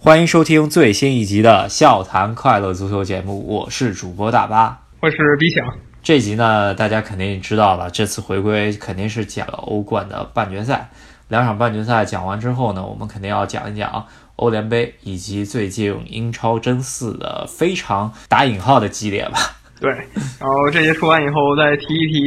欢迎收听最新一集的《笑谈快乐足球》节目，我是主播大巴，我是李想。这集呢，大家肯定知道了，这次回归肯定是讲了欧冠的半决赛。两场半决赛讲完之后呢，我们肯定要讲一讲欧联杯以及最近英超争四的非常打引号的激烈吧。对，然后这些说完以后，再提一提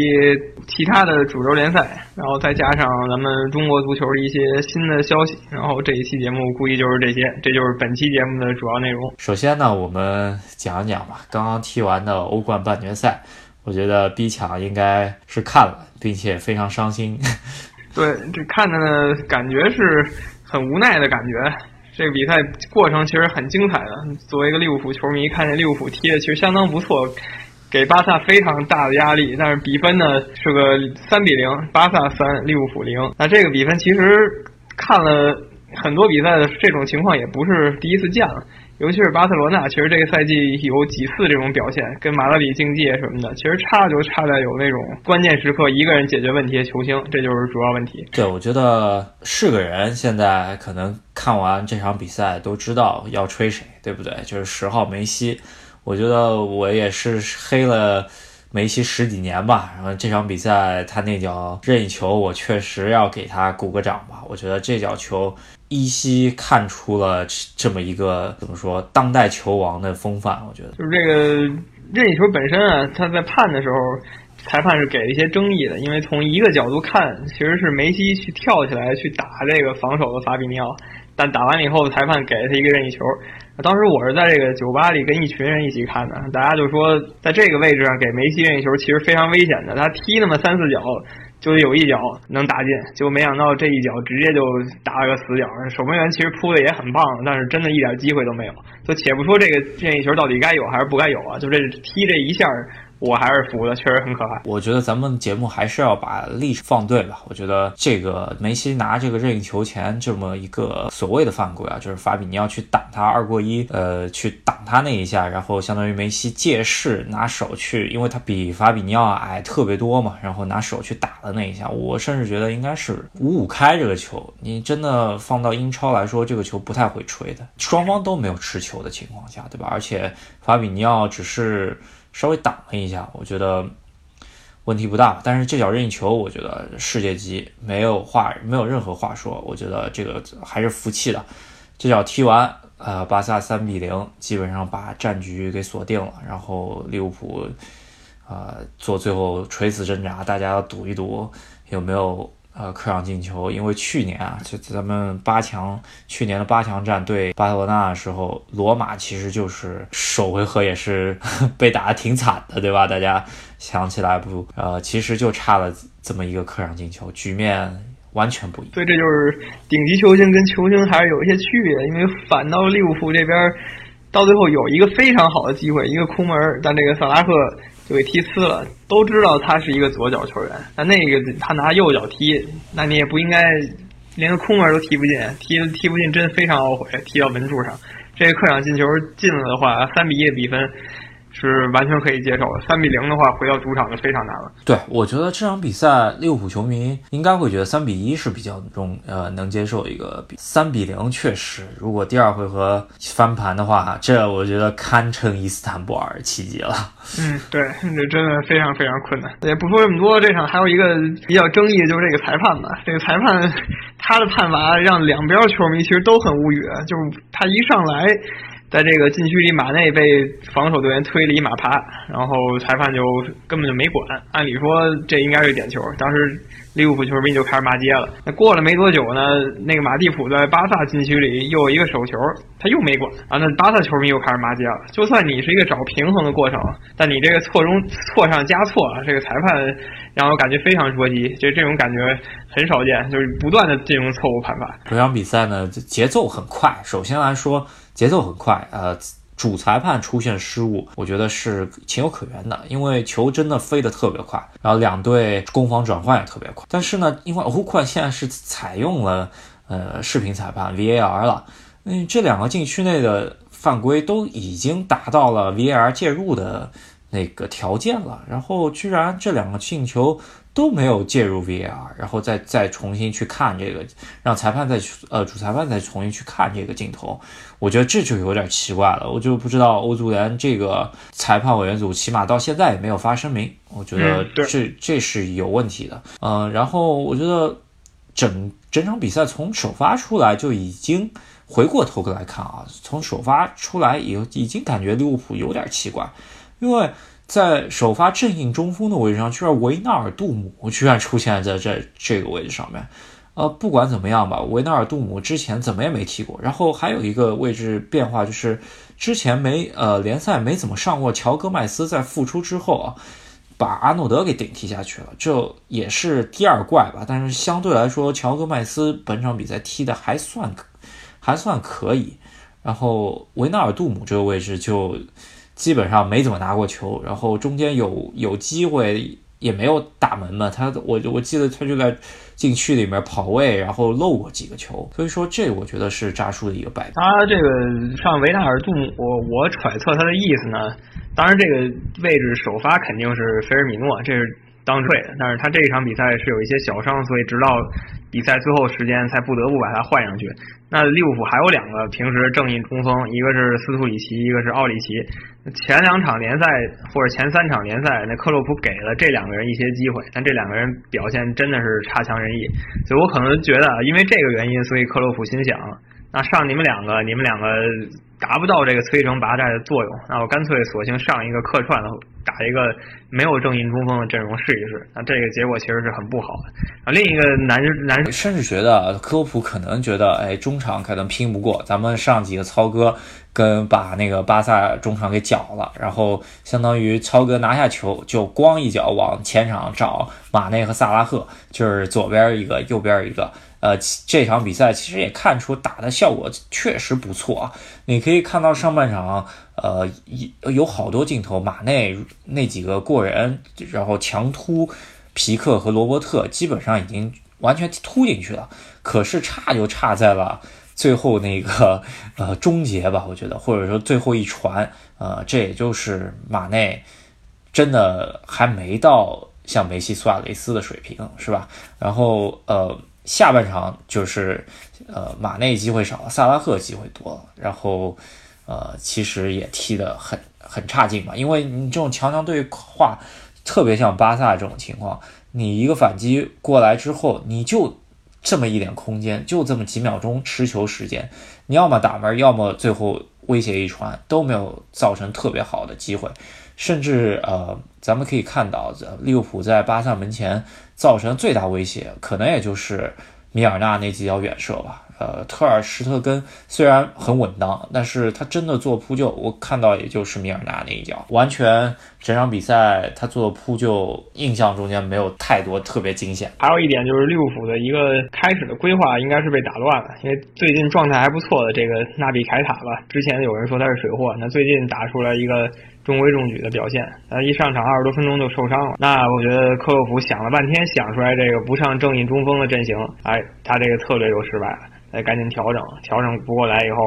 其他的主流联赛，然后再加上咱们中国足球的一些新的消息，然后这一期节目估计就是这些，这就是本期节目的主要内容。首先呢，我们讲一讲吧，刚刚踢完的欧冠半决赛，我觉得 B 强应该是看了，并且非常伤心。对，这看的呢，感觉是很无奈的感觉。这个比赛过程其实很精彩的。作为一个利物浦球迷，看见利物浦踢的其实相当不错，给巴萨非常大的压力。但是比分呢是个三比零，巴萨三，利物浦零。那这个比分其实看了很多比赛的这种情况也不是第一次见了。尤其是巴塞罗那，其实这个赛季有几次这种表现，跟马德里竞技什么的，其实差就差在有那种关键时刻一个人解决问题的球星，这就是主要问题。对，我觉得是个人现在可能看完这场比赛都知道要吹谁，对不对？就是十号梅西，我觉得我也是黑了梅西十几年吧。然后这场比赛他那脚任意球，我确实要给他鼓个掌吧。我觉得这脚球。依稀看出了这么一个怎么说当代球王的风范，我觉得就是这个任意球本身啊，他在判的时候，裁判是给了一些争议的，因为从一个角度看，其实是梅西去跳起来去打这个防守的法比尼奥，但打完了以后，裁判给了他一个任意球。当时我是在这个酒吧里跟一群人一起看的，大家就说在这个位置上给梅西任意球其实非常危险的，他踢那么三四脚。就有一脚能打进，结果没想到这一脚直接就打了个死角。守门员其实扑的也很棒，但是真的一点机会都没有。就且不说这个任意球到底该有还是不该有啊，就这踢这一下。我还是服的，确实很可怕。我觉得咱们节目还是要把历史放对吧？我觉得这个梅西拿这个任意球前这么一个所谓的犯规啊，就是法比尼奥去挡他二过一，呃，去挡他那一下，然后相当于梅西借势拿手去，因为他比法比尼奥矮特别多嘛，然后拿手去打的那一下，我甚至觉得应该是五五开这个球。你真的放到英超来说，这个球不太会吹的，双方都没有持球的情况下，对吧？而且法比尼奥只是。稍微挡了一下，我觉得问题不大。但是这脚任意球，我觉得世界级没有话，没有任何话说。我觉得这个还是服气的。这脚踢完，呃，巴萨三比零，基本上把战局给锁定了。然后利物浦，呃，做最后垂死挣扎，大家赌一赌有没有。呃，客场进球，因为去年啊，就咱们八强，去年的八强战对巴塞罗那的时候，罗马其实就是首回合也是 被打的挺惨的，对吧？大家想起来不？呃，其实就差了这么一个客场进球，局面完全不一样。对，这就是顶级球星跟球星还是有一些区别，因为反倒利物浦这边到最后有一个非常好的机会，一个空门，但这个萨拉赫。就给踢呲了，都知道他是一个左脚球员，但那个他拿右脚踢，那你也不应该连个空门都踢不进，踢踢不进真非常懊悔，踢到门柱上，这个客场进球进了的话，三比一的比分。是完全可以接受的。三比零的话，回到主场就非常难了。对，我觉得这场比赛利物浦球迷应该会觉得三比一是比较中呃能接受一个比。三比零确实，如果第二回合翻盘的话，这我觉得堪称伊斯坦布尔奇迹了。嗯，对，这真的非常非常困难。也不说这么多，这场还有一个比较争议的就是这个裁判吧。这个裁判 他的判罚让两边球迷其实都很无语，就是他一上来。在这个禁区里，马内被防守队员推了一马趴，然后裁判就根本就没管。按理说这应该是点球，当时利物浦球迷就开始骂街了。那过了没多久呢，那个马蒂普在巴萨禁区里又有一个手球，他又没管啊。那巴萨球迷又开始骂街了。就算你是一个找平衡的过程，但你这个错中错上加错啊，这个裁判让我感觉非常着急。就这种感觉很少见，就是不断的进行错误判罚。这场比赛呢，节奏很快。首先来说。节奏很快，呃，主裁判出现失误，我觉得是情有可原的，因为球真的飞得特别快，然后两队攻防转换也特别快。但是呢，因为欧冠现在是采用了呃视频裁判 VAR 了，嗯，这两个禁区内的犯规都已经达到了 VAR 介入的那个条件了，然后居然这两个进球都没有介入 VAR，然后再再重新去看这个，让裁判再呃主裁判再重新去看这个镜头，我觉得这就有点奇怪了。我就不知道欧足联这个裁判委员组起码到现在也没有发声明，我觉得这这是有问题的。嗯，然后我觉得整整场比赛从首发出来就已经回过头来看啊，从首发出来以后已经感觉利物浦有点奇怪，因为。在首发正印中锋的位置上，居然维纳尔杜姆居然出现在这这个位置上面。呃，不管怎么样吧，维纳尔杜姆之前怎么也没踢过。然后还有一个位置变化，就是之前没呃联赛没怎么上过，乔戈麦斯在复出之后啊，把阿诺德给顶替下去了，这也是第二怪吧。但是相对来说，乔戈麦斯本场比赛踢的还算还算可以。然后维纳尔杜姆这个位置就。基本上没怎么拿过球，然后中间有有机会也没有打门嘛。他我我记得他就在禁区里面跑位，然后漏过几个球。所以说这我觉得是扎叔的一个败笔。他这个上维纳尔杜姆，我我揣测他的意思呢。当然这个位置首发肯定是菲尔米诺，这是当退的。但是他这一场比赛是有一些小伤，所以直到比赛最后时间才不得不把他换上去。那利物浦还有两个平时正印中锋，一个是斯图里奇，一个是奥里奇。前两场联赛或者前三场联赛，那克洛普给了这两个人一些机会，但这两个人表现真的是差强人意。所以我可能觉得，因为这个原因，所以克洛普心想，那上你们两个，你们两个达不到这个摧城拔寨的作用，那我干脆索性上一个客串。打一个没有正印中锋的阵容试一试，那这个结果其实是很不好的。啊，另一个男男甚至觉得科普可能觉得，哎，中场可能拼不过，咱们上几个操哥跟把那个巴萨中场给搅了，然后相当于超哥拿下球就光一脚往前场找马内和萨拉赫，就是左边一个，右边一个。呃，这场比赛其实也看出打的效果确实不错啊。你可以看到上半场，呃，有有好多镜头，马内那几个过人，然后强突皮克和罗伯特，基本上已经完全突进去了。可是差就差在了最后那个呃终结吧，我觉得，或者说最后一传，呃，这也就是马内真的还没到像梅西、苏亚雷斯的水平，是吧？然后呃。下半场就是，呃，马内机会少了，萨拉赫机会多了，然后，呃，其实也踢得很很差劲嘛，因为你这种强强对话，特别像巴萨这种情况，你一个反击过来之后，你就这么一点空间，就这么几秒钟持球时间，你要么打门，要么最后威胁一传，都没有造成特别好的机会。甚至呃，咱们可以看到，利物浦在巴萨门前造成最大威胁，可能也就是米尔纳那几脚远射吧。呃，特尔施特根虽然很稳当，但是他真的做扑救，我看到也就是米尔纳那一脚，完全整场比赛他做扑救，印象中间没有太多特别惊险。还有一点就是利物浦的一个开始的规划应该是被打乱了，因为最近状态还不错的这个纳比凯塔吧，之前有人说他是水货，那最近打出来一个。中规中矩的表现，呃一上场二十多分钟就受伤了。那我觉得克洛普想了半天，想出来这个不上正印中锋的阵型，哎，他这个策略又失败了，得赶紧调整，调整不过来以后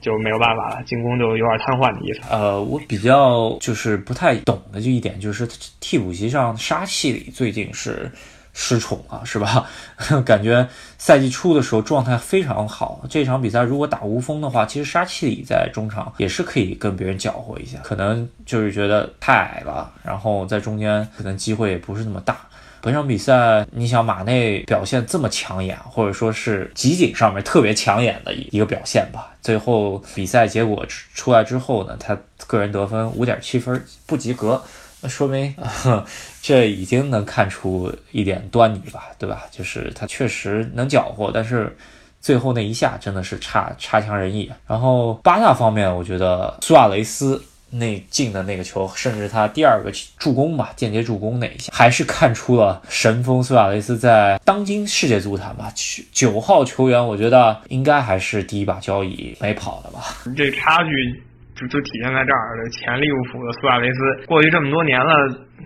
就没有办法了，进攻就有点瘫痪的意思。呃，我比较就是不太懂的就一点就是替补席上沙气里最近是。失宠了是吧？感觉赛季初的时候状态非常好。这场比赛如果打无锋的话，其实沙奇里在中场也是可以跟别人搅和一下。可能就是觉得太矮了，然后在中间可能机会也不是那么大。本场比赛，你想马内表现这么抢眼，或者说是集锦上面特别抢眼的一个表现吧。最后比赛结果出来之后呢，他个人得分五点七分，不及格。那说明 这已经能看出一点端倪吧，对吧？就是他确实能搅和，但是最后那一下真的是差差强人意。然后巴萨方面，我觉得苏亚雷斯那进的那个球，甚至他第二个助攻吧，间接助攻那一下，还是看出了神锋苏亚雷斯在当今世界足坛吧，九号球员，我觉得应该还是第一把交椅没跑的吧。这差距。就就体现在这儿，这前利物浦的苏亚雷斯，过去这么多年了，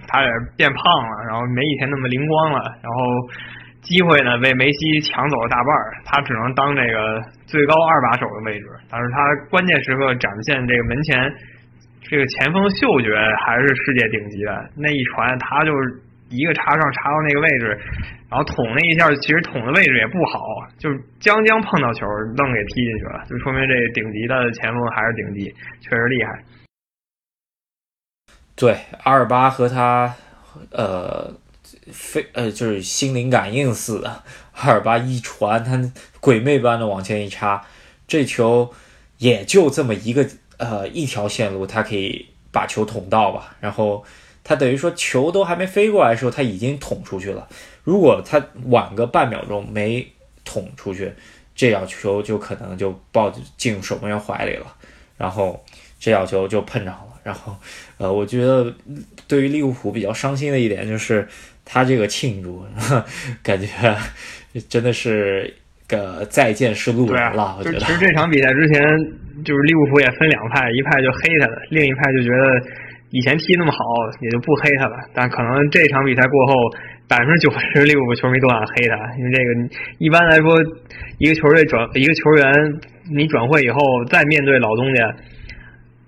他也变胖了，然后没以前那么灵光了，然后机会呢被梅西抢走了大半儿，他只能当这个最高二把手的位置，但是他关键时刻展现这个门前这个前锋嗅觉还是世界顶级的，那一传他就是一个插上插到那个位置，然后捅了一下，其实捅的位置也不好，就是将将碰到球，愣给踢进去了，就说明这顶级的前锋还是顶级，确实厉害。对，阿尔巴和他，呃，非呃就是心灵感应似的，阿尔巴一传，他鬼魅般的往前一插，这球也就这么一个呃一条线路，他可以把球捅到吧。然后他等于说球都还没飞过来的时候，他已经捅出去了。如果他晚个半秒钟没捅出去，这脚球就可能就抱进入守门员怀里了，然后这脚球就碰着了。然后，呃，我觉得对于利物浦比较伤心的一点就是他这个庆祝，感觉真的是个再见是路人了。我觉得，其实这场比赛之前，就是利物浦也分两派，一派就黑他的，另一派就觉得以前踢那么好，也就不黑他了。但可能这场比赛过后，百分之九十利物浦球迷都想黑他，因为这个一般来说，一个球队转一个球员，你转会以后再面对老东家。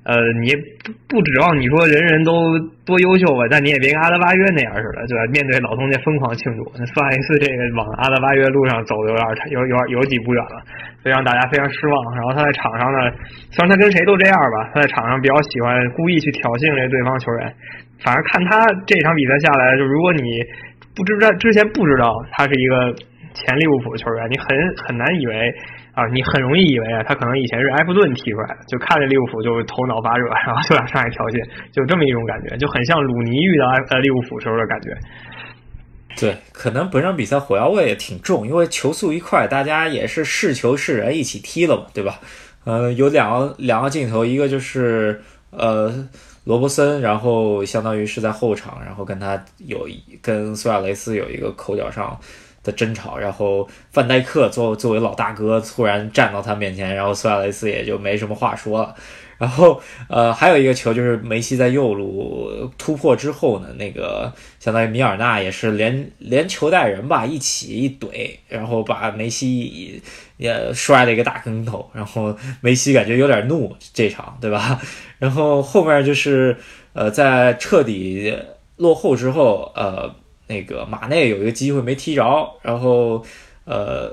呃，你不不指望你说人人都多优秀吧，但你也别跟阿德巴约那样似的，对吧？面对老东家疯狂庆祝，那算一次这个往阿德巴约路上走的有点有有有几步远了，所以让大家非常失望。然后他在场上呢，虽然他跟谁都这样吧，他在场上比较喜欢故意去挑衅这对方球员。反正看他这场比赛下来，就如果你不知道之前不知道他是一个前利物浦球员，你很很难以为。啊，你很容易以为啊，他可能以前是埃弗顿踢出来的，就看着利物浦就头脑发热，然后就想上来挑衅，就这么一种感觉，就很像鲁尼遇到埃利物浦时候的感觉。对，可能本场比赛火药味也挺重，因为球速一快，大家也是是球是人一起踢了嘛，对吧？呃，有两个两个镜头，一个就是呃罗伯森，然后相当于是在后场，然后跟他有跟苏亚雷斯有一个口角上。的争吵，然后范戴克作作为老大哥突然站到他面前，然后苏亚雷斯也就没什么话说了。然后呃，还有一个球就是梅西在右路突破之后呢，那个相当于米尔纳也是连连球带人吧一起一怼，然后把梅西也摔了一个大跟头，然后梅西感觉有点怒这场，对吧？然后后面就是呃，在彻底落后之后，呃。那个马内有一个机会没踢着，然后，呃，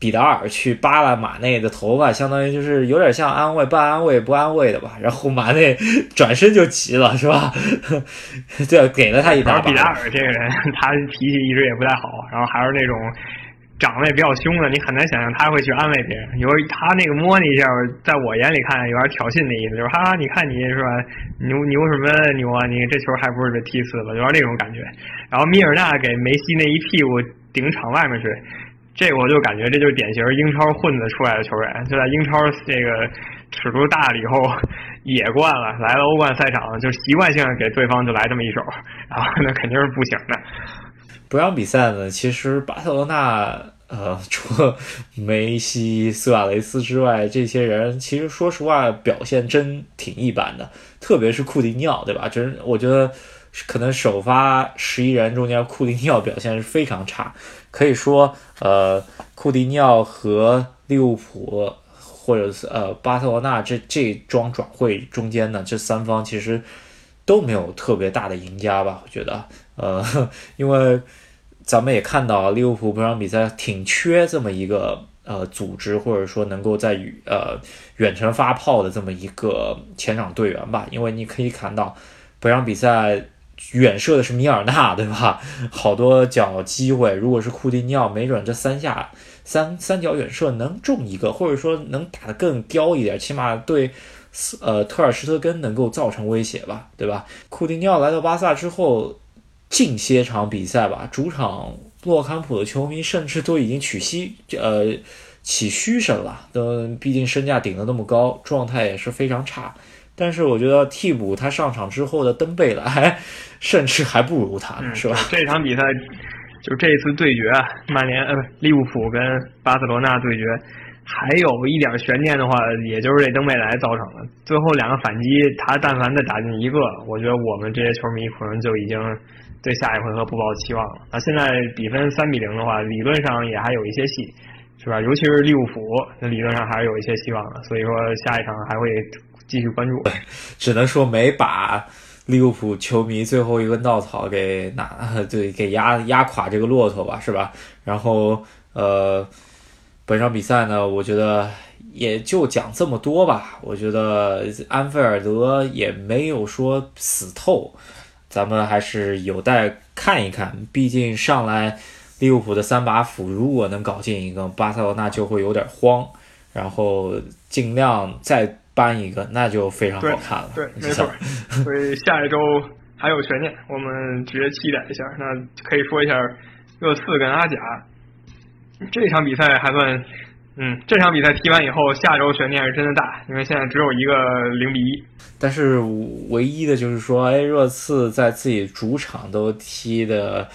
比达尔去扒拉马内的头发，相当于就是有点像安慰不安慰不安慰的吧。然后马内转身就急了，是吧？对，给了他一 巴。比达尔这个人，他脾气一直也不太好，然后还是那种。长得也比较凶的，你很难想象他会去安慰别人。有他那个摸你一下，在我眼里看有点挑衅的意思，就是哈，你看你是吧，牛牛什么牛啊？你这球还不是被踢死了，有点那种感觉。然后米尔纳给梅西那一屁股顶场外面去，这我就感觉这就是典型英超混子出来的球员，就在英超这个尺度大了以后野惯了，来了欧冠赛场就习惯性给对方就来这么一手，然后那肯定是不行的。不让比赛呢，其实巴塞罗那，呃，除了梅西、苏亚雷斯之外，这些人其实说实话表现真挺一般的，特别是库蒂尼奥，对吧？真我觉得可能首发十一人中间，库蒂尼奥表现是非常差，可以说，呃，库蒂尼奥和利物浦或者是呃巴塞罗那这这桩转会中间呢，这三方其实都没有特别大的赢家吧？我觉得。呃，因为咱们也看到利物浦本场比赛挺缺这么一个呃组织，或者说能够在呃远程发炮的这么一个前场队员吧。因为你可以看到本场比赛远射的是米尔纳，对吧？好多脚机会，如果是库蒂尼奥，没准这三下三三脚远射能中一个，或者说能打得更刁一点，起码对呃特尔施特根能够造成威胁吧，对吧？库蒂尼奥来到巴萨之后。近些场比赛吧，主场洛坎普的球迷甚至都已经取息呃起嘘声了。都毕竟身价顶得那么高，状态也是非常差。但是我觉得替补他上场之后的登贝莱，甚至还不如他，是吧？这场比赛就是这次对决，曼联呃利物浦跟巴塞罗那对决。还有一点悬念的话，也就是这登贝莱造成的。最后两个反击，他但凡再打进一个，我觉得我们这些球迷可能就已经对下一回合不抱期望了。那现在比分三比零的话，理论上也还有一些戏，是吧？尤其是利物浦，那理论上还是有一些希望的。所以说下一场还会继续关注。只能说没把利物浦球迷最后一根稻草给拿，对，给压压垮这个骆驼吧，是吧？然后呃，本场比赛呢，我觉得也就讲这么多吧。我觉得安菲尔德也没有说死透，咱们还是有待看一看。毕竟上来利物浦的三把斧，如果能搞进一个，巴塞罗那就会有点慌。然后尽量再搬一个，那就非常好看了。对，没错。所以下一周还有悬念，我们直接期待一下。那可以说一下热刺跟阿贾这场比赛还算，嗯，这场比赛踢完以后，下周悬念是真的大，因为现在只有一个零比一。但是唯一的就是说，哎，热刺在自己主场都踢的。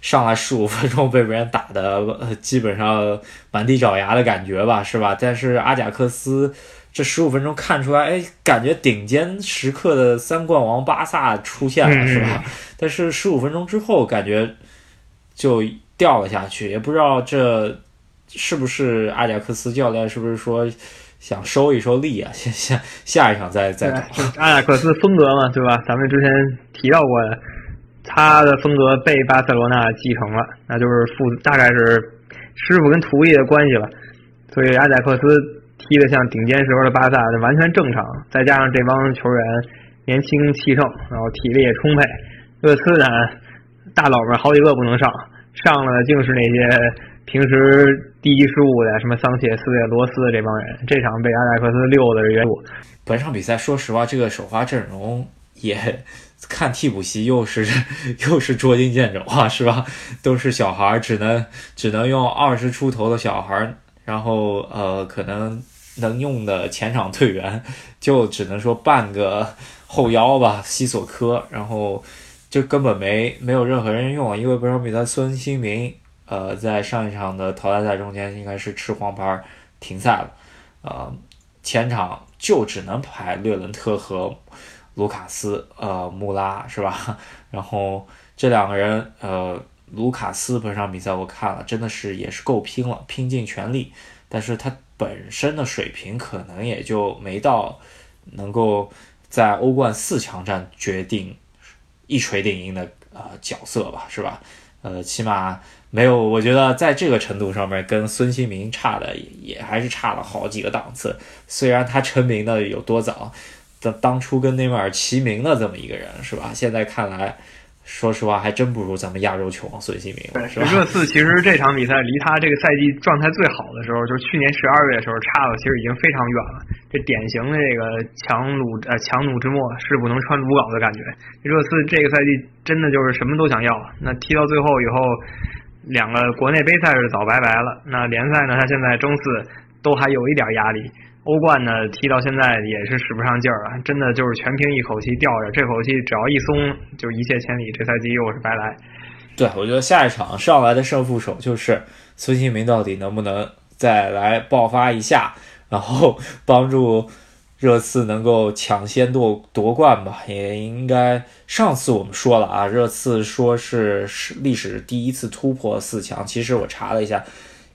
上来十五分钟被别人打的基本上满地找牙的感觉吧，是吧？但是阿贾克斯这十五分钟看出来，哎，感觉顶尖时刻的三冠王巴萨出现了，是吧？但是十五分钟之后感觉就掉了下去，也不知道这是不是阿贾克斯教练是不是说想收一收力啊？下下下一场再再打。阿贾克斯风格嘛，对吧？咱们之前提到过的。他的风格被巴塞罗那继承了，那就是父大概是师傅跟徒弟的关系了。所以阿贾克斯踢得像顶尖时候的巴萨，这完全正常。再加上这帮球员年轻气盛，然后体力也充沛。厄斯呢，大佬们好几个不能上，上了竟是那些平时第一失误的，什么桑切斯、罗斯这帮人。这场被阿贾克斯溜的是冤枉。本场比赛，说实话，这个首发阵容也。看替补席又是又是捉襟见肘啊，是吧？都是小孩，只能只能用二十出头的小孩，然后呃，可能能用的前场队员就只能说半个后腰吧，西索科，然后就根本没没有任何人用，因为本场比赛孙兴民呃在上一场的淘汰赛中间应该是吃黄牌停赛了，呃，前场就只能排略伦特和。卢卡斯，呃，穆拉是吧？然后这两个人，呃，卢卡斯本场比赛我看了，真的是也是够拼了，拼尽全力。但是他本身的水平可能也就没到能够在欧冠四强战决定一锤定音的呃角色吧，是吧？呃，起码没有，我觉得在这个程度上面跟孙兴民差的也还是差了好几个档次。虽然他成名的有多早。当初跟内马尔齐名的这么一个人是吧？现在看来，说实话还真不如咱们亚洲球王孙兴民。对，热刺其实这场比赛离他这个赛季状态最好的时候，就是去年十二月的时候，差的其实已经非常远了。这典型的这个强弩呃强弩之末，势不能穿鲁缟的感觉。热刺这个赛季真的就是什么都想要。那踢到最后以后，两个国内杯赛是早拜拜了。那联赛呢，他现在争四都还有一点压力。欧冠呢，踢到现在也是使不上劲儿了，真的就是全凭一口气吊着，这口气只要一松，就一泻千里，这赛季又是白来。对，我觉得下一场上来的胜负手就是孙兴民到底能不能再来爆发一下，然后帮助热刺能够抢先夺夺冠吧？也应该上次我们说了啊，热刺说是是历史第一次突破四强，其实我查了一下。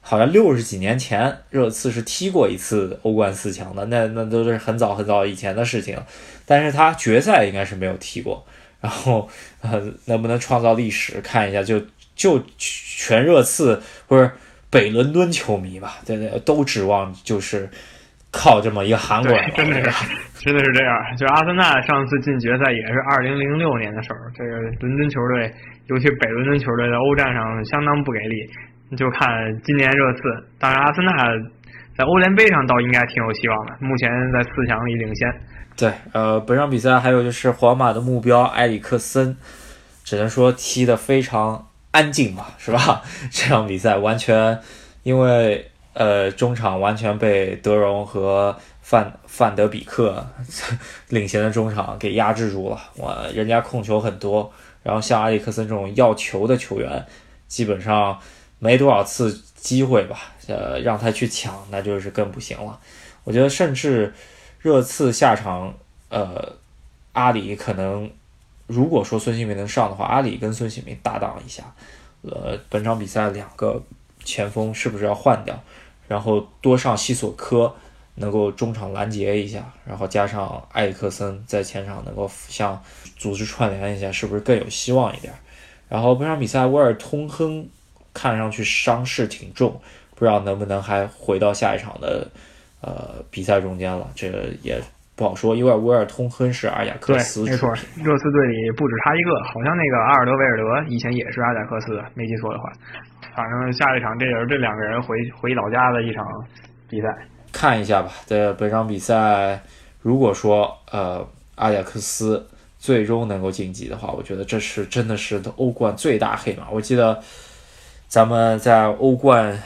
好像六十几年前，热刺是踢过一次欧冠四强的，那那都是很早很早以前的事情。但是他决赛应该是没有踢过。然后，呃，能不能创造历史？看一下，就就全热刺或者北伦敦球迷吧，对对，都指望就是靠这么一个韩国人，真的是 真的是这样。就阿森纳上次进决赛也是二零零六年的时候，这个伦敦球队，尤其北伦敦球队在欧战上相当不给力。就看今年热刺，当然阿森纳在欧联杯上倒应该挺有希望的，目前在四强里领先。对，呃，本场比赛还有就是皇马的目标埃里克森，只能说踢得非常安静吧，是吧？这场比赛完全因为呃中场完全被德容和范范德比克 领衔的中场给压制住了，哇，人家控球很多，然后像埃里克森这种要球的球员，基本上。没多少次机会吧，呃，让他去抢，那就是更不行了。我觉得，甚至热刺下场，呃，阿里可能，如果说孙兴民能上的话，阿里跟孙兴民搭档一下，呃，本场比赛两个前锋是不是要换掉，然后多上西索科，能够中场拦截一下，然后加上埃里克森在前场能够像组织串联一下，是不是更有希望一点？然后本场比赛威尔通亨看上去伤势挺重，不知道能不能还回到下一场的呃比赛中间了，这个也不好说，因为威尔通亨是阿贾克斯，没错，热刺队里不止他一个，好像那个阿尔德维尔德以前也是阿贾克斯，没记错的话，反正下一场这也是这两个人回回老家的一场比赛。看一下吧，在本场比赛，如果说呃阿贾克斯最终能够晋级的话，我觉得这是真的是欧冠最大黑马。我记得咱们在欧冠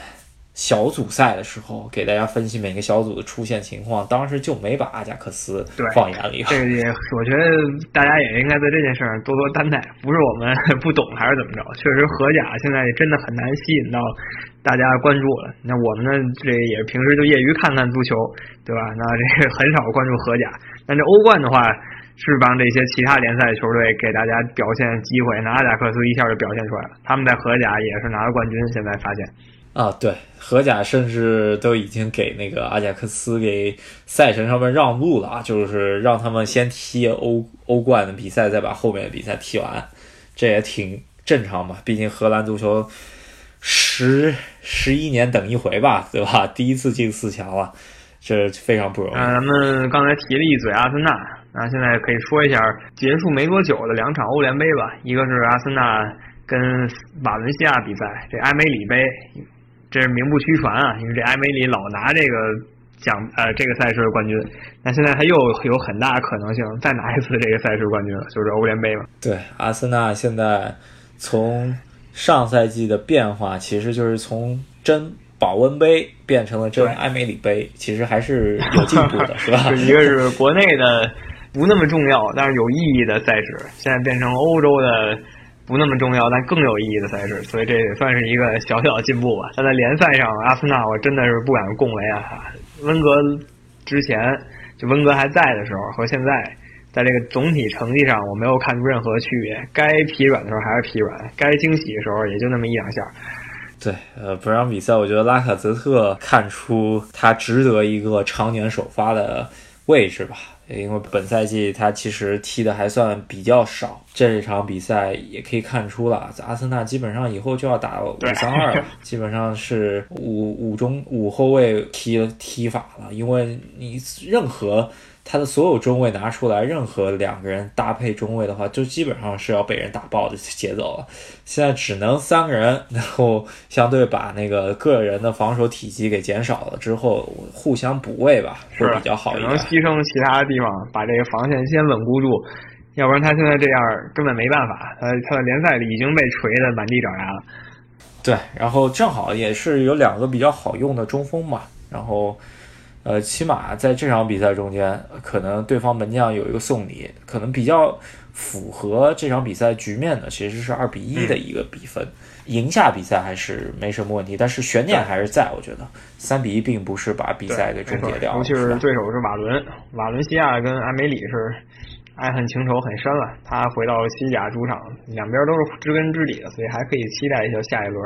小组赛的时候，给大家分析每个小组的出现情况，当时就没把阿贾克斯放眼里。这个也，我觉得大家也应该在这件事上多多担待，不是我们不懂还是怎么着？确实，荷甲现在真的很难吸引到。大家关注了，那我们呢？这也平时就业余看看足球，对吧？那这很少关注荷甲。但这欧冠的话，是帮这些其他联赛球队给大家表现机会。那阿贾克斯一下就表现出来了，他们在荷甲也是拿了冠军。现在发现啊，对，荷甲甚至都已经给那个阿贾克斯给赛程上面让路了啊，就是让他们先踢欧欧冠的比赛，再把后面的比赛踢完，这也挺正常嘛。毕竟荷兰足球。十十一年等一回吧，对吧？第一次进四强了，这非常不容易。咱们刚才提了一嘴阿森纳，那现在可以说一下结束没多久的两场欧联杯吧。一个是阿森纳跟瓦伦西亚比赛，这埃梅里杯，这是名不虚传啊，因为这埃梅里老拿这个奖呃这个赛事的冠军。那现在他又有很大可能性再拿一次这个赛事冠军了，就是欧联杯嘛。对，阿森纳现在从。上赛季的变化其实就是从真保温杯变成了真埃梅里杯，其实还是有进步的，是吧？一个是国内的不那么重要但是有意义的赛事，现在变成欧洲的不那么重要但更有意义的赛事，所以这也算是一个小小的进步吧。但在联赛上，阿森纳我真的是不敢恭维啊！温格之前就温格还在的时候和现在。在这个总体成绩上，我没有看出任何区别。该疲软的时候还是疲软，该惊喜的时候也就那么一两下。对，呃，本场比赛我觉得拉卡泽特看出他值得一个常年首发的位置吧，因为本赛季他其实踢的还算比较少。这场比赛也可以看出了，阿森纳基本上以后就要打五三二了，基本上是五五中五后卫踢踢法了，因为你任何。他的所有中卫拿出来，任何两个人搭配中卫的话，就基本上是要被人打爆的节奏了。现在只能三个人，然后相对把那个个人的防守体积给减少了之后，互相补位吧，会比较好一点。能牺牲其他的地方，把这个防线先稳固住，要不然他现在这样根本没办法。他他的联赛里已经被锤得满地找牙了。对，然后正好也是有两个比较好用的中锋嘛，然后。呃，起码在这场比赛中间，可能对方门将有一个送礼，可能比较符合这场比赛局面的，其实是二比一的一个比分，赢下比赛还是没什么问题，但是悬念还是在，我觉得三比一并不是把比赛给终结掉，尤其是对手是瓦伦，瓦伦西亚跟埃梅里是爱恨情仇很深了，他回到西甲主场，两边都是知根知底的，所以还可以期待一下下一轮。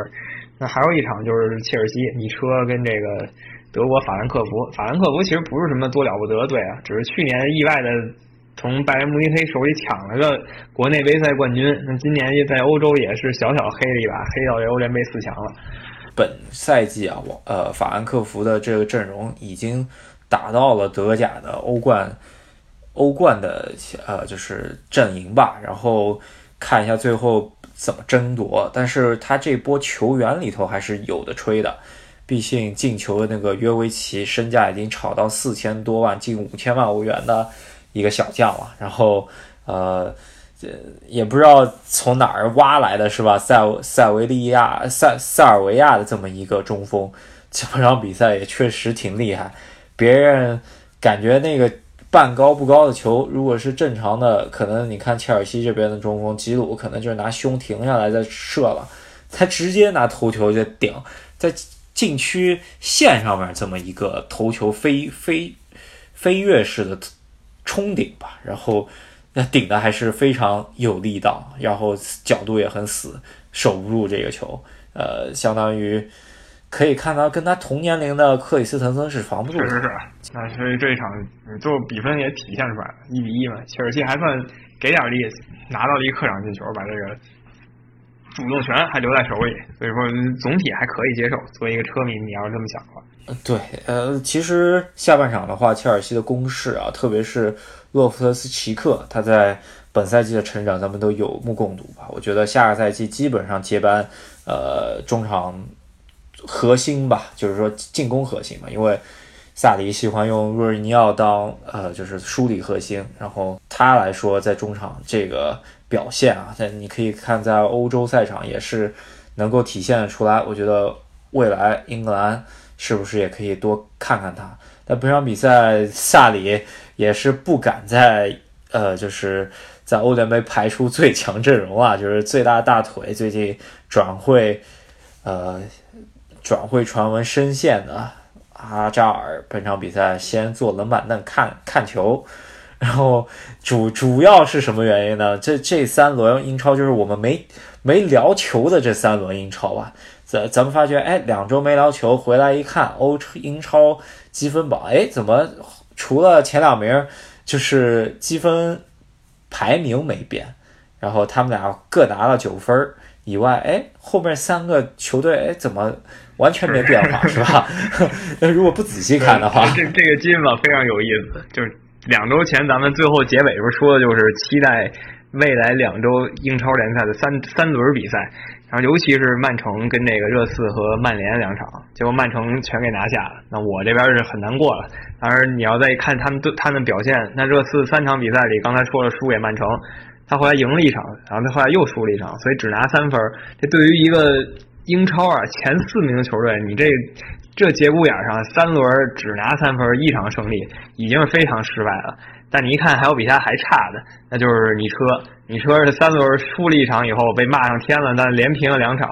那还有一场就是切尔西米车跟这个。德国法兰克福，法兰克福其实不是什么多了不得的队啊，只是去年意外的从拜仁慕尼黑手里抢了个国内杯赛冠军。那今年在欧洲也是小小黑了一把，黑到这欧联杯四强了。本赛季啊，我呃法兰克福的这个阵容已经打到了德甲的欧冠欧冠的呃就是阵营吧，然后看一下最后怎么争夺。但是他这波球员里头还是有的吹的。毕竟进球的那个约维奇身价已经炒到四千多万，近五千万欧元的一个小将了。然后，呃，这也不知道从哪儿挖来的是吧？塞塞维利亚、塞塞尔维亚的这么一个中锋，这场比赛也确实挺厉害。别人感觉那个半高不高的球，如果是正常的，可能你看切尔西这边的中锋吉鲁，可能就是拿胸停下来再射了，他直接拿头球就顶在。禁区线上面这么一个头球飞飞飞跃式的冲顶吧，然后那顶的还是非常有力道，然后角度也很死，守不住这个球，呃，相当于可以看到跟他同年龄的克里斯滕森是防不住的。确实是，那所以这一场最后比分也体现出来了，一比一嘛。切尔西还算给点力，拿到了一客场进球，把这个主动权还留在手里，所以说总体还可以接受。作为一个车迷，你要是这么想的话，对，呃，其实下半场的话，切尔西的攻势啊，特别是洛夫特斯奇克，他在本赛季的成长，咱们都有目共睹吧。我觉得下个赛季基本上接班，呃，中场。核心吧，就是说进攻核心嘛，因为萨迪喜欢用若日尼奥当呃，就是梳理核心，然后他来说在中场这个表现啊，在你可以看在欧洲赛场也是能够体现出来。我觉得未来英格兰是不是也可以多看看他？但本场比赛萨里也是不敢在呃，就是在欧联杯排出最强阵容啊，就是最大大腿最近转会呃。转会传闻深陷的阿扎尔，本场比赛先坐冷板凳看看球，然后主主要是什么原因呢？这这三轮英超就是我们没没聊球的这三轮英超吧？咱咱们发觉，哎，两周没聊球，回来一看欧英超积分榜，哎，怎么除了前两名就是积分排名没变，然后他们俩各拿了九分以外，哎，后面三个球队，哎，怎么？完全没变化是吧？那如果不仔细看的话，这这个积分榜非常有意思。就是两周前咱们最后结尾时候说的就是期待未来两周英超联赛的三三轮比赛，然后尤其是曼城跟这个热刺和曼联两场，结果曼城全给拿下了。那我这边是很难过了。当然你要再看他们对他们表现，那热刺三场比赛里刚才说了输给曼城，他后来赢了一场，然后他后来又输了一场，所以只拿三分。这对于一个英超啊，前四名球队，你这这节骨眼上三轮只拿三分，一场胜利已经是非常失败了。但你一看还有比他还差的，那就是你车，你车是三轮输了一场以后被骂上天了，但连平了两场，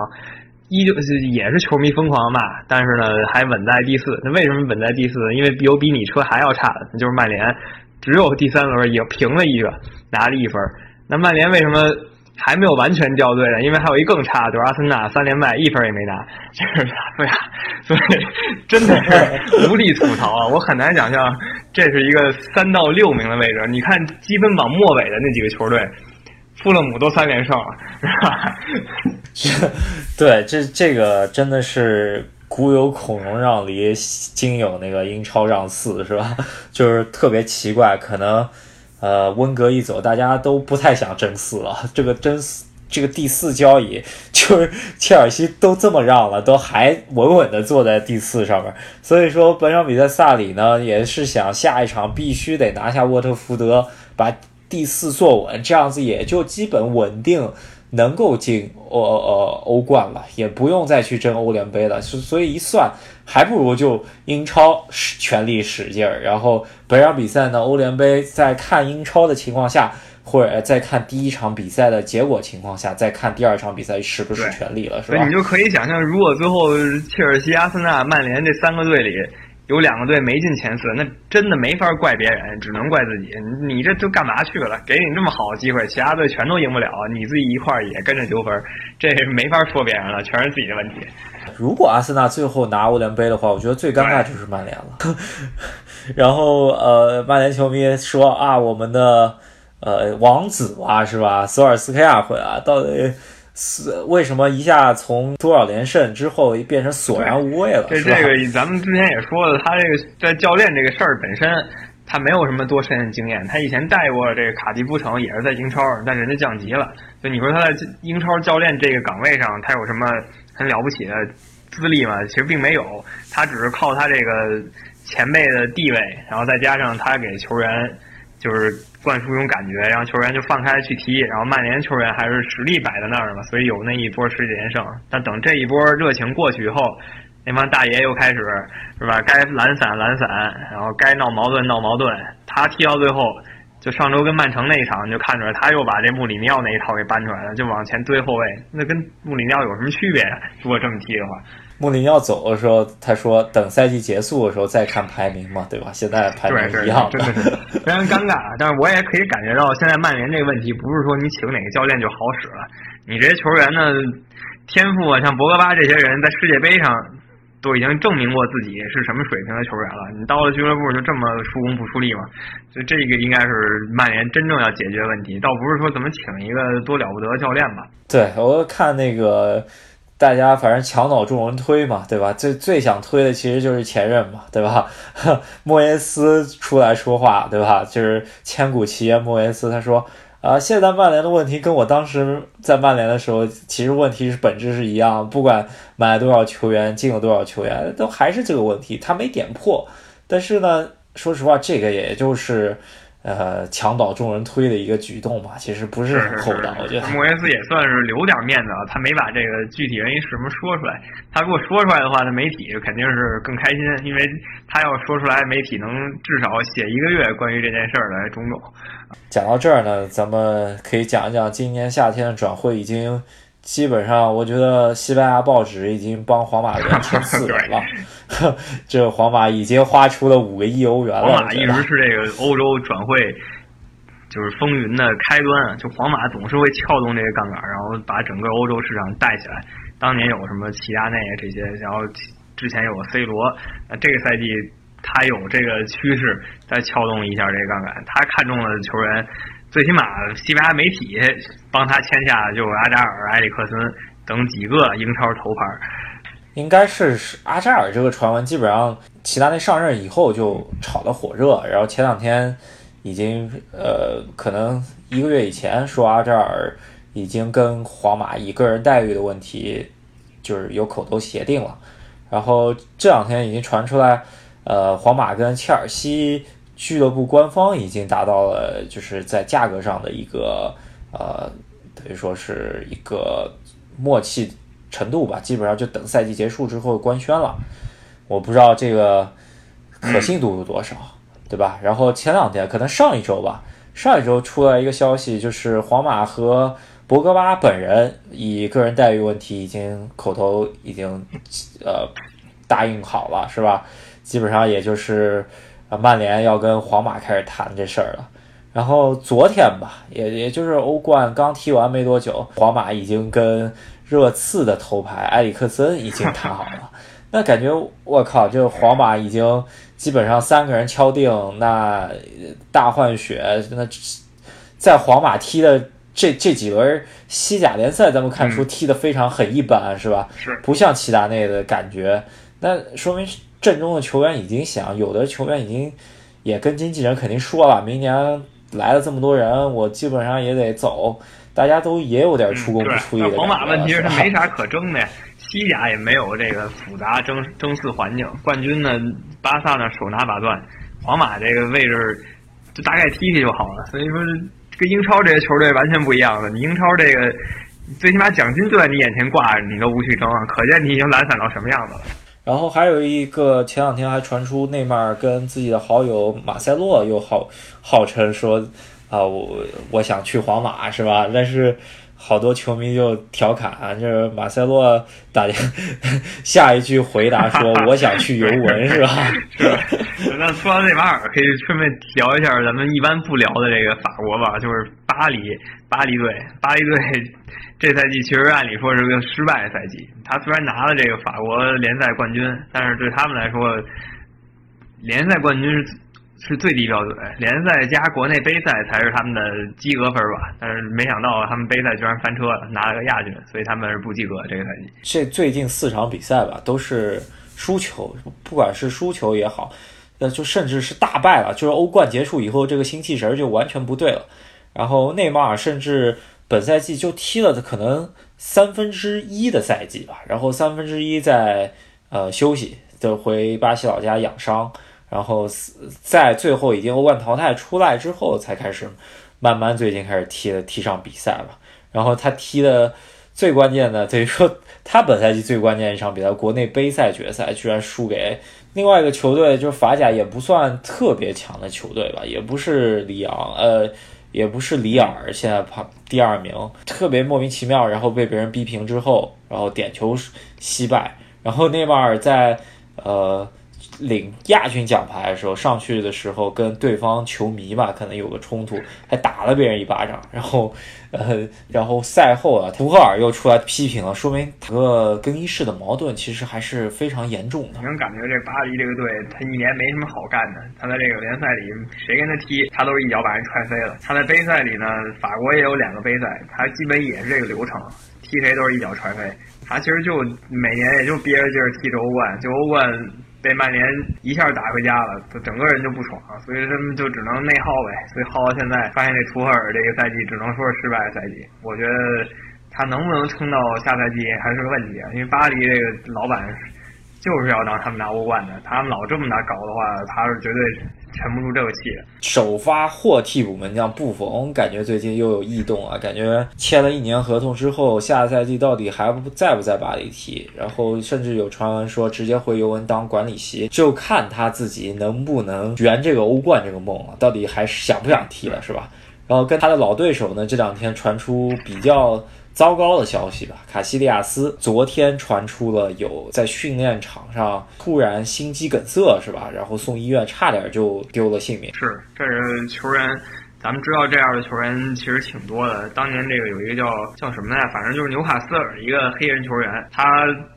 依旧是也是球迷疯狂骂，但是呢还稳在第四。那为什么稳在第四？因为有比你车还要差的，那就是曼联，只有第三轮也平了一个，拿了一分。那曼联为什么？还没有完全掉队呢，因为还有一更差，就是阿森纳三连败，一分也没拿，就是对呀，所以真的是无力吐槽啊！我很难想象这是一个三到六名的位置。你看积分榜末尾的那几个球队，富勒姆都三连胜了，是吧？对，这这个真的是古有孔融让梨，今有那个英超让四，是吧？就是特别奇怪，可能。呃，温格一走，大家都不太想争四了。这个争四，这个第四交易，就是切尔西都这么让了，都还稳稳的坐在第四上面。所以说，本场比赛萨里呢，也是想下一场必须得拿下沃特福德，把第四坐稳，这样子也就基本稳定。能够进欧呃欧冠了，也不用再去争欧联杯了，所所以一算，还不如就英超使全力使劲儿。然后本场比赛呢，欧联杯在看英超的情况下，或者在看第一场比赛的结果情况下，再看第二场比赛是不是全力了，是吧？你就可以想象，如果最后切尔西、阿森纳、曼联这三个队里。有两个队没进前四，那真的没法怪别人，只能怪自己。你这都干嘛去了？给你这么好的机会，其他队全都赢不了，你自己一块也跟着丢分，这没法说别人了，全是自己的问题。如果阿森纳最后拿欧联杯的话，我觉得最尴尬就是曼联了。然后呃，曼联球迷说啊，我们的呃王子啊，是吧？索尔斯克亚回来，到底？是为什么一下从多少连胜之后变成索然无味了？这这个咱们之前也说了，他这个在教练这个事儿本身，他没有什么多深的经验。他以前带过这个卡迪夫城，也是在英超，但人家降级了。就你说他在英超教练这个岗位上，他有什么很了不起的资历吗？其实并没有，他只是靠他这个前辈的地位，然后再加上他给球员就是。灌输一种感觉，然后球员就放开去踢，然后曼联球员还是实力摆在那儿嘛，所以有那一波十几连胜。但等这一波热情过去以后，那帮大爷又开始是吧？该懒散懒散，然后该闹矛盾闹矛盾。他踢到最后，就上周跟曼城那一场，就看出来他又把这穆里尼奥那一套给搬出来了，就往前堆后卫。那跟穆里尼奥有什么区别？如果这么踢的话。穆里尼奥走的时候，他说等赛季结束的时候再看排名嘛，对吧？现在排名一样，真的是非常尴尬。但是我也可以感觉到，现在曼联这个问题不是说你请哪个教练就好使了。你这些球员呢，天赋啊，像博格巴这些人在世界杯上都已经证明过自己是什么水平的球员了。你到了俱乐部就这么出工不出力嘛？所以这个应该是曼联真正要解决问题，倒不是说怎么请一个多了不得的教练吧。对我看那个大家反正墙倒众人推嘛，对吧？最最想推的其实就是前任嘛，对吧？莫耶斯出来说话，对吧？就是千古奇言莫耶斯，他说。啊，现在曼联的问题跟我当时在曼联的时候，其实问题是本质是一样，不管买了多少球员，进了多少球员，都还是这个问题，他没点破。但是呢，说实话，这个也就是。呃，墙倒众人推的一个举动吧，其实不是很厚道。我觉得莫耶斯也算是留点面子啊，他没把这个具体原因是什么说出来。他如果说出来的话，那媒体肯定是更开心，因为他要说出来，媒体能至少写一个月关于这件事儿的种种。讲到这儿呢，咱们可以讲一讲今年夏天的转会已经。基本上，我觉得西班牙报纸已经帮皇马连签四 人了。这皇马已经花出了五个亿欧元了。皇马一直是这个欧洲转会就是风云的开端，就皇马总是会撬动这个杠杆，然后把整个欧洲市场带起来。当年有什么齐达内啊这些，然后之前有个 C 罗，那这个赛季他有这个趋势再撬动一下这个杠杆，他看中了球员。最起码，西班牙媒体帮他签下就是阿扎尔、埃里克森等几个英超头牌。应该是阿扎尔这个传闻，基本上齐达内上任以后就炒得火热。然后前两天已经呃，可能一个月以前说阿扎尔已经跟皇马以个人待遇的问题就是有口头协定了。然后这两天已经传出来，呃，皇马跟切尔西。俱乐部官方已经达到了，就是在价格上的一个呃，等于说是一个默契程度吧，基本上就等赛季结束之后官宣了。我不知道这个可信度有多少，对吧？然后前两天，可能上一周吧，上一周出来一个消息，就是皇马和博格巴本人以个人待遇问题已经口头已经呃答应好了，是吧？基本上也就是。啊，曼联要跟皇马开始谈这事儿了。然后昨天吧，也也就是欧冠刚踢完没多久，皇马已经跟热刺的头牌埃里克森已经谈好了。那感觉我靠，这皇马已经基本上三个人敲定，那大换血。那在皇马踢的这这几轮西甲联赛，咱们看出踢的非常很一般，是吧？是不像齐达内的感觉。那说明。阵中的球员已经想，有的球员已经也跟经纪人肯定说了，明年来了这么多人，我基本上也得走。大家都也有点出工不出力的。皇马问题是他没啥可争的，西甲也没有这个复杂争争四环境。冠军呢，巴萨呢手拿把攥，皇马这个位置就大概踢踢就好了。所以说，跟英超这些球队完全不一样的。你英超这个最起码奖金就在你眼前挂着，你都无去争，可见你已经懒散到什么样子了。然后还有一个，前两天还传出内马尔跟自己的好友马塞洛又号号称说，啊，我我想去皇马是吧？但是好多球迷就调侃，啊就是马塞洛打 下一句回答说，我想去尤文是吧？是。那说到内马尔，可以顺便聊一下咱们一般不聊的这个法国吧，就是巴黎巴黎队，巴黎队。这赛季其实按理说是个失败赛季。他虽然拿了这个法国联赛冠军，但是对他们来说，联赛冠军是是最低标准，联赛加国内杯赛才是他们的及格分吧。但是没想到他们杯赛居然翻车了，拿了个亚军，所以他们是不及格这个赛季。这最近四场比赛吧，都是输球，不管是输球也好，呃，就甚至是大败了。就是欧冠结束以后，这个心气神就完全不对了。然后内马尔甚至。本赛季就踢了可能三分之一的赛季吧，然后三分之一在呃休息，就回巴西老家养伤，然后在最后已经欧冠淘汰出来之后，才开始慢慢最近开始踢的踢上比赛了。然后他踢的最关键的，等于说他本赛季最关键一场比赛，国内杯赛决赛居然输给另外一个球队，就是法甲也不算特别强的球队吧，也不是里昂，呃。也不是里尔，现在排第二名，特别莫名其妙。然后被别人逼平之后，然后点球惜败。然后内马尔在呃领亚军奖牌的时候，上去的时候跟对方球迷吧，可能有个冲突，还打了别人一巴掌，然后，呃，然后赛后啊，图赫尔又出来批评了，说明整个更衣室的矛盾其实还是非常严重的。能感觉这巴黎这个队，他一年没什么好干的，他在这个联赛里，谁跟他踢，他都是一脚把人踹飞了。他在杯赛里呢，法国也有两个杯赛，他基本也是这个流程，踢谁都是一脚踹飞。他其实就每年也就憋着劲儿踢着欧冠，就欧冠被曼联一下打回家了，就整个人就不爽，所以他们就只能内耗呗。所以耗到现在，发现这图赫尔这个赛季只能说是失败的赛季。我觉得他能不能撑到下赛季还是个问题，因为巴黎这个老板就是要让他们拿欧冠的，他们老这么拿搞的话，他是绝对。沉不住这个气。首发或替补门将布冯，感觉最近又有异动啊！感觉签了一年合同之后，下赛季到底还不在不在巴黎踢？然后甚至有传闻说直接回尤文当管理席，就看他自己能不能圆这个欧冠这个梦了。到底还想不想踢了，是吧？然后跟他的老对手呢，这两天传出比较。糟糕的消息吧，卡西利亚斯昨天传出了有在训练场上突然心肌梗塞，是吧？然后送医院，差点就丢了性命。是，这人球员，咱们知道这样的球员其实挺多的。当年这个有一个叫叫什么来，反正就是纽卡斯尔一个黑人球员，他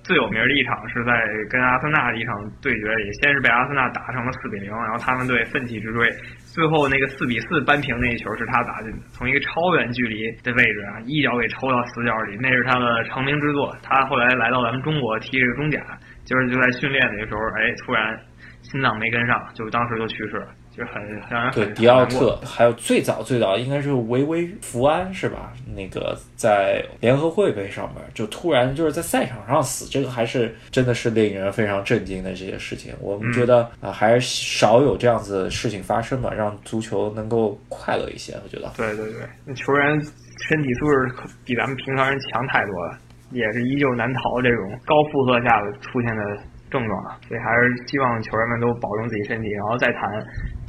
最有名的一场是在跟阿森纳的一场对决里，先是被阿森纳打成了四比零，然后他们队奋起直追。最后那个四比四扳平那一球是他打进的，从一个超远距离的位置啊，一脚给抽到死角里，那是他的成名之作。他后来来到咱们中国踢这个中甲，就是就在训练的时候，哎，突然心脏没跟上，就当时就去世了。就很让人对迪奥特，还有最早最早应该是维维福安是吧？那个在联合会杯上面就突然就是在赛场上死，这个还是真的是令人非常震惊的这些事情。我们觉得啊，还是少有这样子事情发生吧，让足球能够快乐一些。我觉得，对对对，那球员身体素质比咱们平常人强太多了，也是依旧难逃这种高负荷下出现的。症状啊，所以还是希望球员们都保重自己身体，然后再谈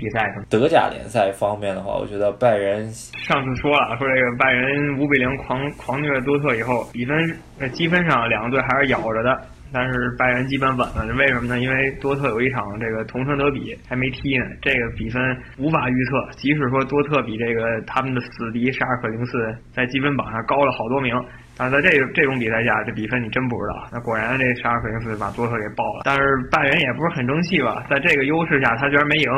比赛什么。德甲联赛方面的话，我觉得拜仁上次说了，说这个拜仁五比零狂狂虐多特以后，比分呃积分上两个队还是咬着的，但是拜仁基本稳了。为什么呢？因为多特有一场这个同城德比还没踢呢，这个比分无法预测。即使说多特比这个他们的死敌沙尔克零四在积分榜上高了好多名。但是，在这这种比赛下，这比分你真不知道。那果然，这沙尔克零四把多特给爆了。但是拜仁也不是很争气吧？在这个优势下，他居然没赢，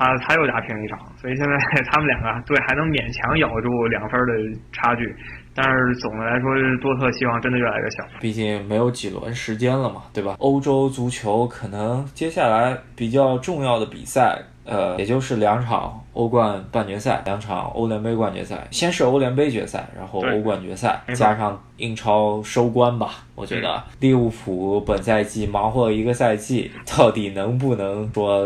他他又打平一场。所以现在 他们两个队还能勉强咬住两分的差距。但是总的来说，多特希望真的越来越小。毕竟没有几轮时间了嘛，对吧？欧洲足球可能接下来比较重要的比赛，呃，也就是两场。欧冠半决赛两场，欧联杯冠军赛，先是欧联杯决赛，然后欧冠决赛，加上英超收官吧。我觉得利物浦本赛季忙活了一个赛季，到底能不能说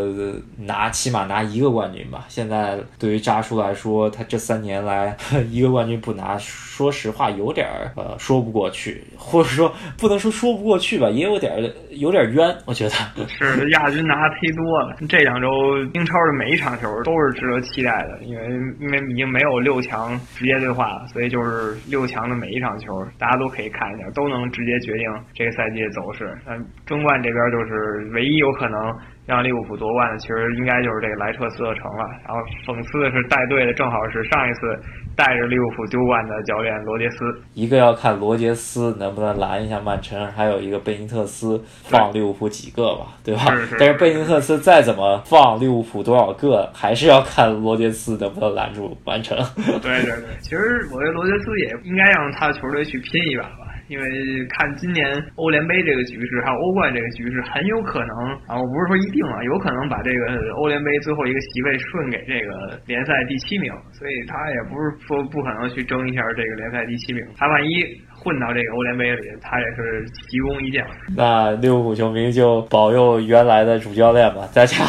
拿起码拿一个冠军吧？现在对于扎叔来说，他这三年来 一个冠军不拿，说实话有点儿呃说不过去，或者说不能说说不过去吧，也有点有点冤。我觉得是亚军拿忒多了，这两周英超的每一场球都是值得。期待的，因为因为已经没有六强直接对话了，所以就是六强的每一场球，大家都可以看一下，都能直接决定这个赛季的走势。那争冠这边就是唯一有可能让利物浦夺冠的，其实应该就是这个莱彻斯特城了。然后讽刺的是，带队的正好是上一次。带着利物浦丢冠的教练罗杰斯，一个要看罗杰斯能不能拦一下曼城，还有一个贝尼特斯放利物浦几个吧，对吧？但是贝尼特斯再怎么放利物浦多少个，还是要看罗杰斯能不能拦住曼城。对对对，其实我觉得罗杰斯也应该让他的球队去拼一把吧。因为看今年欧联杯这个局势，还有欧冠这个局势，很有可能啊，我不是说一定啊，有可能把这个欧联杯最后一个席位顺给这个联赛第七名，所以他也不是说不可能去争一下这个联赛第七名，他万一。混到这个欧联杯里，他也是奇功一件。那利物浦球迷就保佑原来的主教练吧，大家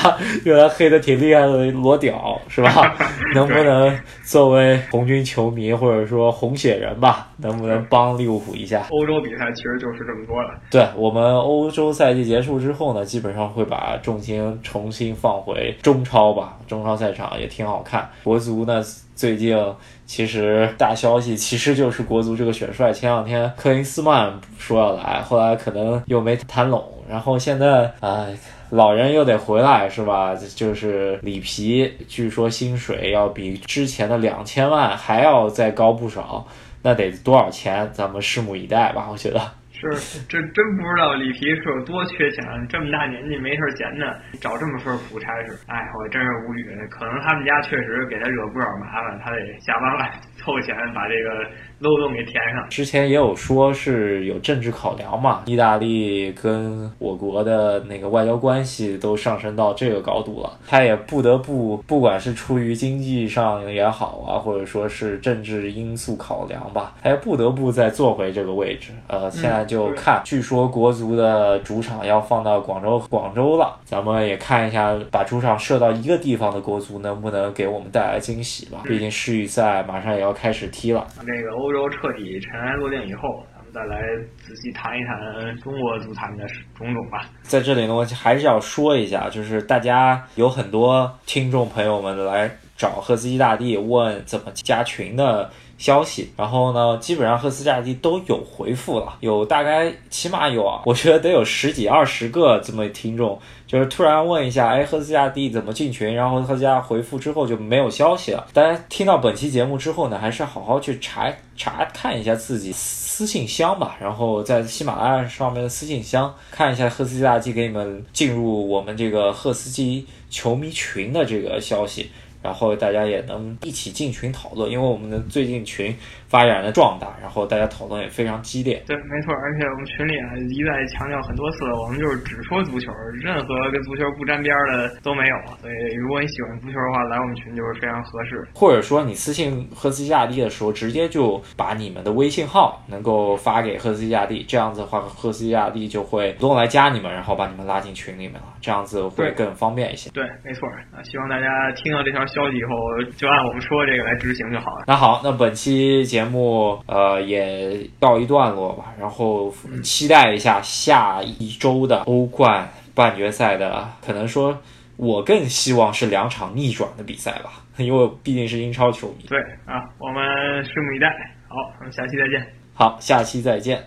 原来黑的挺厉害的罗屌是吧？能不能作为红军球迷或者说红血人吧，能不能帮利物浦一下？欧洲比赛其实就是这么多了。对我们欧洲赛季结束之后呢，基本上会把重心重新放回中超吧，中超赛场也挺好看。国足呢？最近其实大消息其实就是国足这个选帅，前两天克林斯曼说要来，后来可能又没谈拢，然后现在哎，老人又得回来是吧？就是里皮，据说薪水要比之前的两千万还要再高不少，那得多少钱？咱们拭目以待吧，我觉得。是，这真不知道里皮是有多缺钱，这么大年纪没事闲的，找这么份苦差事。哎，我真是无语。可能他们家确实给他惹不少麻烦，他得想办法 凑钱把这个漏洞给填上。之前也有说是有政治考量嘛，意大利跟我国的那个外交关系都上升到这个高度了，他也不得不，不管是出于经济上也好啊，或者说是政治因素考量吧，他也不得不再坐回这个位置。呃，现在。就看，据说国足的主场要放到广州，广州了。咱们也看一下，把主场设到一个地方的国足能不能给我们带来惊喜吧？毕竟世预赛马上也要开始踢了。那个欧洲彻底尘埃落定以后，咱们再来仔细谈一谈中国足坛的种种吧。在这里呢，我还是要说一下，就是大家有很多听众朋友们来找赫斯基大帝问怎么加群的。消息，然后呢，基本上赫斯基大帝都有回复了，有大概起码有啊，我觉得得有十几二十个这么听众，就是突然问一下，哎，赫斯基大帝怎么进群？然后赫斯加回复之后就没有消息了。大家听到本期节目之后呢，还是好好去查查看一下自己私信箱吧，然后在喜马拉雅上面的私信箱看一下赫斯基大帝给你们进入我们这个赫斯基球迷群的这个消息。然后大家也能一起进群讨论，因为我们的最近群发展的壮大，然后大家讨论也非常激烈。对，没错，而且我们群里啊一再强调很多次，我们就是只说足球，任何跟足球不沾边的都没有。所以如果你喜欢足球的话，来我们群就是非常合适。或者说你私信赫斯基亚蒂的时候，直接就把你们的微信号能够发给赫斯基亚蒂，这样子的话，赫斯基亚蒂就会主动来加你们，然后把你们拉进群里面了，这样子会更方便一些。对，没错啊，希望大家听到这条。消息以后就按我们说这个来执行就好了。那好，那本期节目呃也告一段落吧，然后期待一下下一周的欧冠半决赛的，可能说我更希望是两场逆转的比赛吧，因为毕竟是英超球迷。对啊，我们拭目以待。好，我们下期再见。好，下期再见。